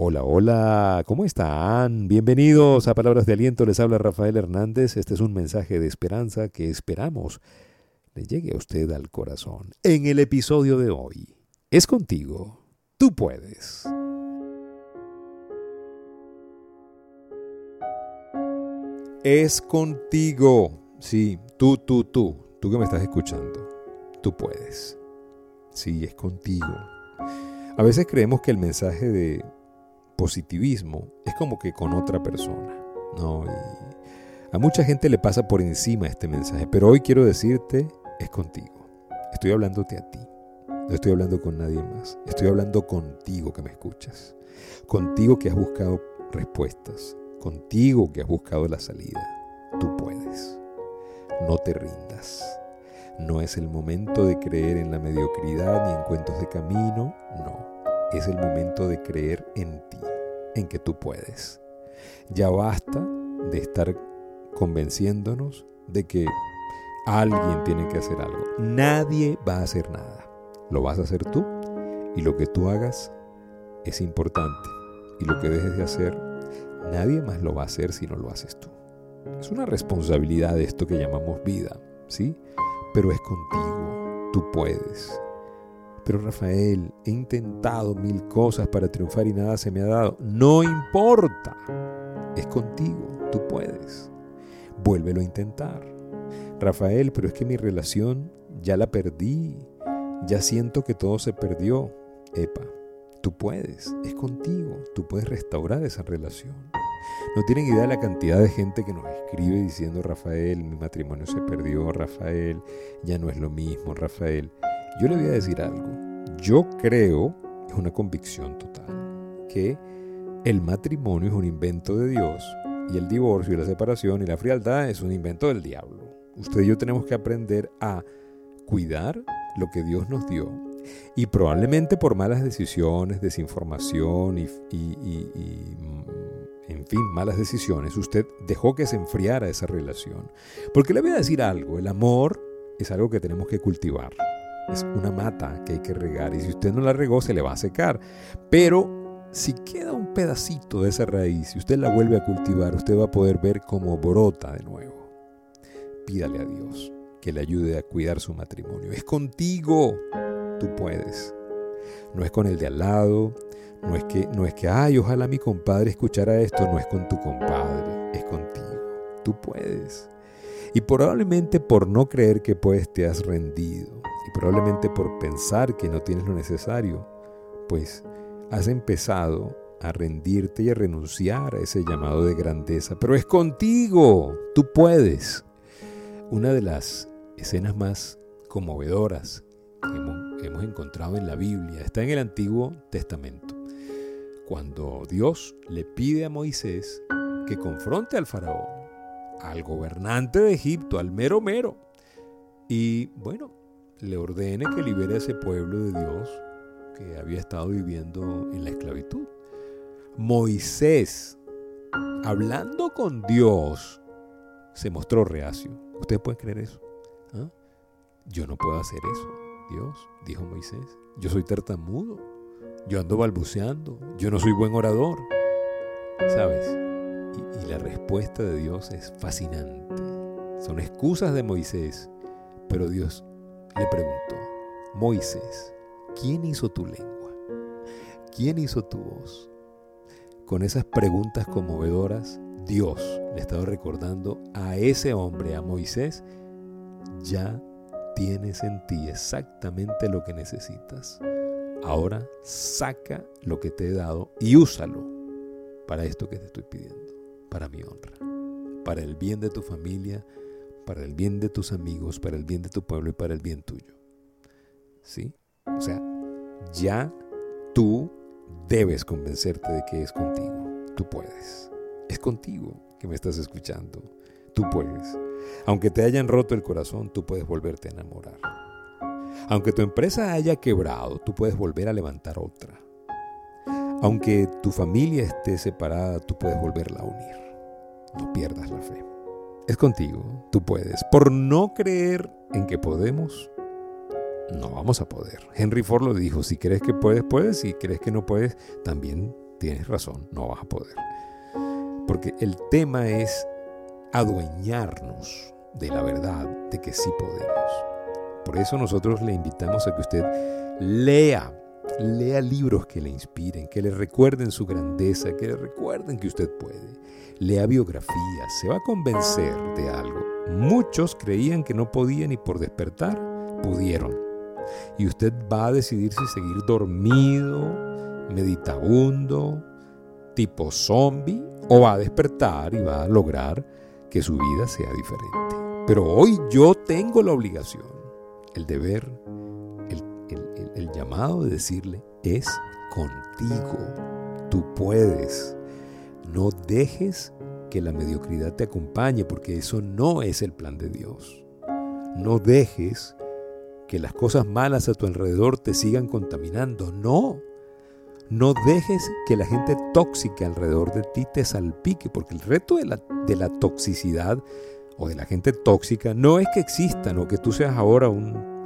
Hola, hola, ¿cómo están? Bienvenidos a Palabras de Aliento, les habla Rafael Hernández. Este es un mensaje de esperanza que esperamos le llegue a usted al corazón. En el episodio de hoy, es contigo, tú puedes. Es contigo, sí, tú, tú, tú, tú que me estás escuchando, tú puedes. Sí, es contigo. A veces creemos que el mensaje de positivismo es como que con otra persona. No, a mucha gente le pasa por encima este mensaje, pero hoy quiero decirte, es contigo. Estoy hablándote a ti. No estoy hablando con nadie más. Estoy hablando contigo que me escuchas. Contigo que has buscado respuestas. Contigo que has buscado la salida. Tú puedes. No te rindas. No es el momento de creer en la mediocridad ni en cuentos de camino. No es el momento de creer en ti, en que tú puedes. Ya basta de estar convenciéndonos de que alguien tiene que hacer algo. Nadie va a hacer nada. Lo vas a hacer tú y lo que tú hagas es importante. Y lo que dejes de hacer, nadie más lo va a hacer si no lo haces tú. Es una responsabilidad de esto que llamamos vida, ¿sí? Pero es contigo. Tú puedes. Pero Rafael, he intentado mil cosas para triunfar y nada se me ha dado. No importa. Es contigo. Tú puedes. Vuélvelo a intentar. Rafael, pero es que mi relación ya la perdí. Ya siento que todo se perdió. Epa, tú puedes. Es contigo. Tú puedes restaurar esa relación. No tienen idea de la cantidad de gente que nos escribe diciendo, Rafael, mi matrimonio se perdió, Rafael, ya no es lo mismo, Rafael. Yo le voy a decir algo. Yo creo, es una convicción total, que el matrimonio es un invento de Dios y el divorcio y la separación y la frialdad es un invento del diablo. Usted y yo tenemos que aprender a cuidar lo que Dios nos dio. Y probablemente por malas decisiones, desinformación y, y, mm, en fin, malas decisiones, usted dejó que se enfriara esa relación. Porque le voy a decir algo, el amor es algo que tenemos que cultivar es una mata que hay que regar y si usted no la regó se le va a secar. Pero si queda un pedacito de esa raíz y usted la vuelve a cultivar, usted va a poder ver cómo brota de nuevo. Pídale a Dios que le ayude a cuidar su matrimonio. Es contigo, tú puedes. No es con el de al lado, no es que, no es que, ay, ojalá mi compadre escuchara esto, no es con tu compadre, es contigo. Tú puedes. Y probablemente por no creer que puedes te has rendido y probablemente por pensar que no tienes lo necesario, pues has empezado a rendirte y a renunciar a ese llamado de grandeza. Pero es contigo, tú puedes. Una de las escenas más conmovedoras que hemos, hemos encontrado en la Biblia está en el Antiguo Testamento, cuando Dios le pide a Moisés que confronte al faraón, al gobernante de Egipto, al mero mero. Y bueno, le ordene que libere a ese pueblo de Dios que había estado viviendo en la esclavitud. Moisés, hablando con Dios, se mostró reacio. ¿Ustedes pueden creer eso? ¿Ah? Yo no puedo hacer eso. Dios, dijo Moisés, yo soy tartamudo, yo ando balbuceando, yo no soy buen orador. ¿Sabes? Y, y la respuesta de Dios es fascinante. Son excusas de Moisés, pero Dios le preguntó, Moisés, ¿quién hizo tu lengua? ¿Quién hizo tu voz? Con esas preguntas conmovedoras, Dios le estaba recordando a ese hombre, a Moisés, ya tienes en ti exactamente lo que necesitas. Ahora saca lo que te he dado y úsalo para esto que te estoy pidiendo, para mi honra, para el bien de tu familia, para el bien de tus amigos, para el bien de tu pueblo y para el bien tuyo. ¿Sí? O sea, ya tú debes convencerte de que es contigo. Tú puedes. Es contigo que me estás escuchando. Tú puedes. Aunque te hayan roto el corazón, tú puedes volverte a enamorar. Aunque tu empresa haya quebrado, tú puedes volver a levantar otra. Aunque tu familia esté separada, tú puedes volverla a unir. No pierdas la fe es contigo, tú puedes. Por no creer en que podemos, no vamos a poder. Henry Ford lo dijo, si crees que puedes, puedes, si crees que no puedes, también tienes razón, no vas a poder. Porque el tema es adueñarnos de la verdad de que sí podemos. Por eso nosotros le invitamos a que usted lea, lea libros que le inspiren, que le recuerden su grandeza, que le recuerden que usted puede. Lea biografías, se va a convencer de algo. Muchos creían que no podían y por despertar pudieron. Y usted va a decidir si seguir dormido, meditabundo, tipo zombie, o va a despertar y va a lograr que su vida sea diferente. Pero hoy yo tengo la obligación, el deber, el llamado de decirle, es contigo, tú puedes. No dejes que la mediocridad te acompañe, porque eso no es el plan de Dios. No dejes que las cosas malas a tu alrededor te sigan contaminando. No. No dejes que la gente tóxica alrededor de ti te salpique, porque el reto de la, de la toxicidad o de la gente tóxica no es que exista, o que tú seas ahora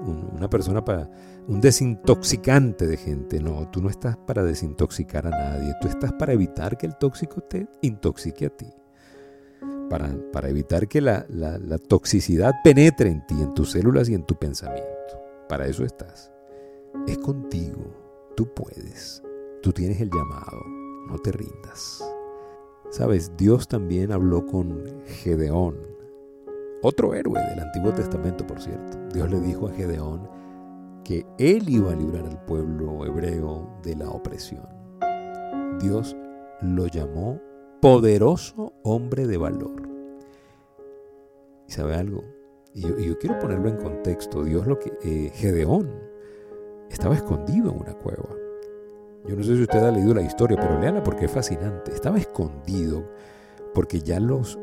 una persona para un desintoxicante de gente. No, tú no estás para desintoxicar a nadie, tú estás para evitar que el tóxico te intoxique a ti. Para, para evitar que la, la toxicidad penetre en ti, en tus células y en tu pensamiento. Para eso estás. Es contigo, tú puedes. Tú tienes el llamado, no te rindas. Sabes, Dios también habló con Gedeón, otro héroe del Antiguo Testamento, por cierto. Dios le dijo a Gedeón que él iba a librar al pueblo hebreo de la opresión. Dios lo llamó poderoso hombre de valor. ¿Y sabe algo? Y yo, quiero ponerlo en contexto. Dios lo que... Eh, Gedeón estaba escondido en una cueva. Yo no sé si usted ha leído la historia, pero léala porque es fascinante. Estaba escondido porque ya los,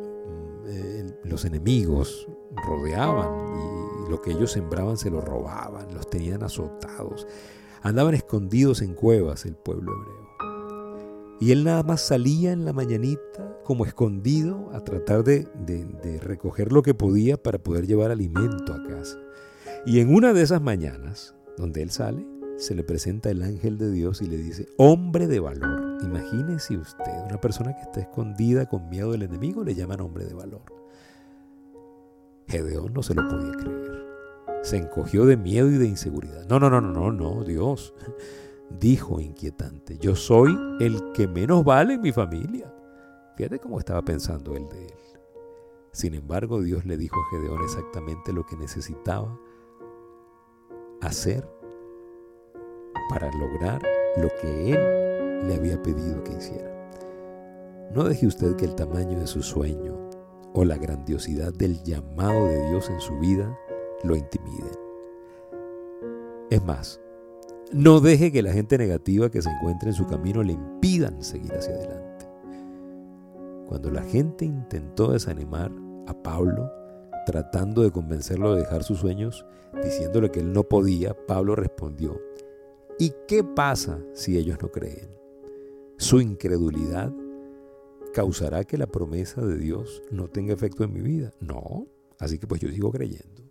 eh, los enemigos rodeaban y lo que ellos sembraban se lo robaban, los tenían azotados. Andaban escondidos en cuevas el pueblo hebreo. Y él nada más salía en la mañanita como escondido a tratar de, de, recoger lo que podía para poder llevar alimento a casa. Y en una de esas mañanas, donde él sale, se le presenta el ángel de Dios y le dice, hombre de valor. Imagínese usted, una persona que está escondida con miedo del enemigo le llaman hombre de valor. Gedeón no se lo podía creer. Se encogió de miedo y de inseguridad. No, no, no, no, no, no, Dios. Dijo inquietante, yo soy el que menos vale en mi familia. Fíjate cómo estaba pensando él de él. Sin embargo, Dios le dijo a Gedeón exactamente lo que necesitaba hacer para lograr lo que Él le había pedido que hiciera. No deje usted que el tamaño de su sueño o la grandiosidad del llamado de Dios en su vida lo intimiden. Es más, no deje que la gente negativa que se encuentre en su camino le impidan seguir hacia adelante. Cuando la gente intentó desanimar a Pablo, tratando de convencerlo de dejar sus sueños, diciéndole que él no podía, Pablo respondió, ¿Y qué pasa si ellos no creen? Su incredulidad causará que la promesa de Dios no tenga efecto en mi vida. No, así que pues yo sigo creyendo.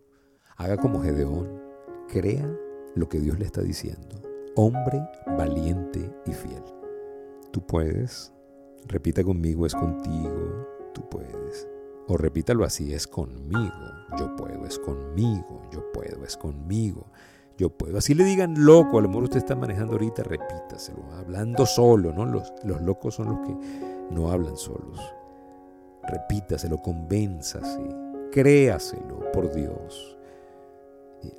Haga como Gedeón, crea lo que Dios le está diciendo. Hombre valiente y fiel. Tú puedes, repita conmigo, es contigo, tú puedes. O repítalo así, es conmigo, yo puedo, es conmigo, yo puedo, es conmigo yo puedo. Así le digan loco, a lo mejor usted está manejando ahorita, repítaselo, hablando solo, ¿no? Los, los locos son los que no hablan solos. Repítaselo, convénzase, créaselo, por Dios.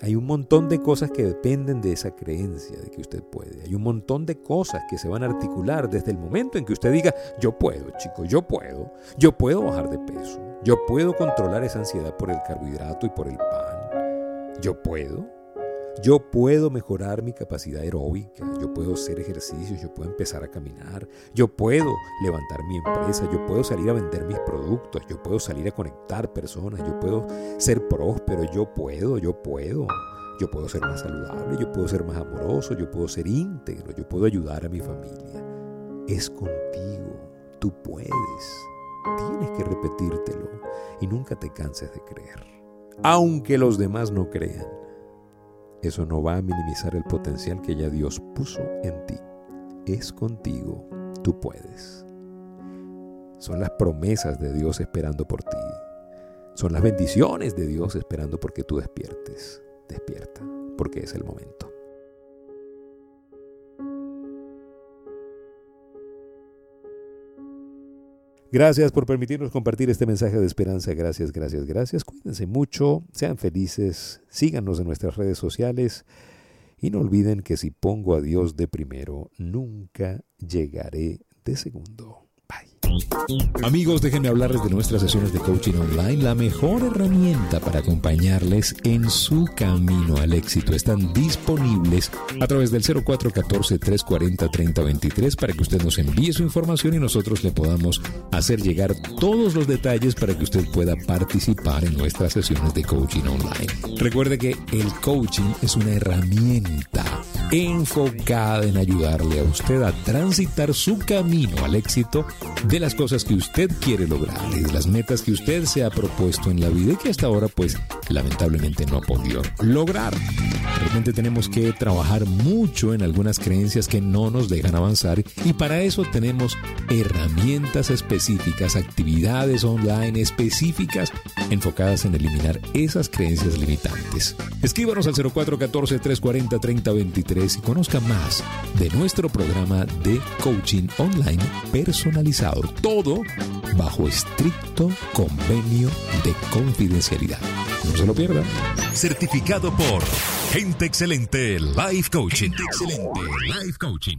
Hay un montón de cosas que dependen de esa creencia de que usted puede. Hay un montón de cosas que se van a articular desde el momento en que usted diga, yo puedo, chico, yo puedo. Yo puedo bajar de peso. Yo puedo controlar esa ansiedad por el carbohidrato y por el pan. Yo puedo. Yo puedo mejorar mi capacidad aeróbica, yo puedo hacer ejercicios, yo puedo empezar a caminar, yo puedo levantar mi empresa, yo puedo salir a vender mis productos, yo puedo salir a conectar personas, yo puedo ser próspero, yo puedo, yo puedo. Yo puedo ser más saludable, yo puedo ser más amoroso, yo puedo ser íntegro, yo puedo ayudar a mi familia. Es contigo, tú puedes. Tienes que repetírtelo y nunca te canses de creer. Aunque los demás no crean eso no va a minimizar el potencial que ya Dios puso en ti. Es contigo. tú puedes. Son las promesas de Dios esperando por ti. Son las bendiciones de Dios esperando porque tú despiertes. Despierta, porque es el momento. Gracias por permitirnos compartir este mensaje de esperanza. Gracias, gracias, gracias. Cuídense mucho, sean felices, síganos en nuestras redes sociales y no olviden que si pongo a Dios de primero, nunca llegaré de segundo. Amigos, déjenme hablarles de nuestras sesiones de coaching online, la mejor herramienta para acompañarles en su camino al éxito. Están disponibles a través del 0414-340-3023 para que usted nos envíe su información y nosotros le podamos hacer llegar todos los detalles para que usted pueda participar en nuestras sesiones de coaching online. Recuerde que el coaching es una herramienta enfocada en ayudarle a usted a transitar su camino al éxito de las cosas que usted quiere lograr de las metas que usted se ha propuesto en la vida y que hasta ahora pues lamentablemente no ha podido lograr. De repente tenemos que trabajar mucho en algunas creencias que no nos dejan avanzar y para eso tenemos herramientas específicas, actividades online específicas enfocadas en eliminar esas creencias limitantes. Escríbanos al 0414-340-3023 y conozca más de nuestro programa de coaching online personalizado. Todo bajo estricto convenio de confidencialidad. No se lo pierdan. Certificado por Gente Excelente Life Coaching. Gente Excelente Life Coaching.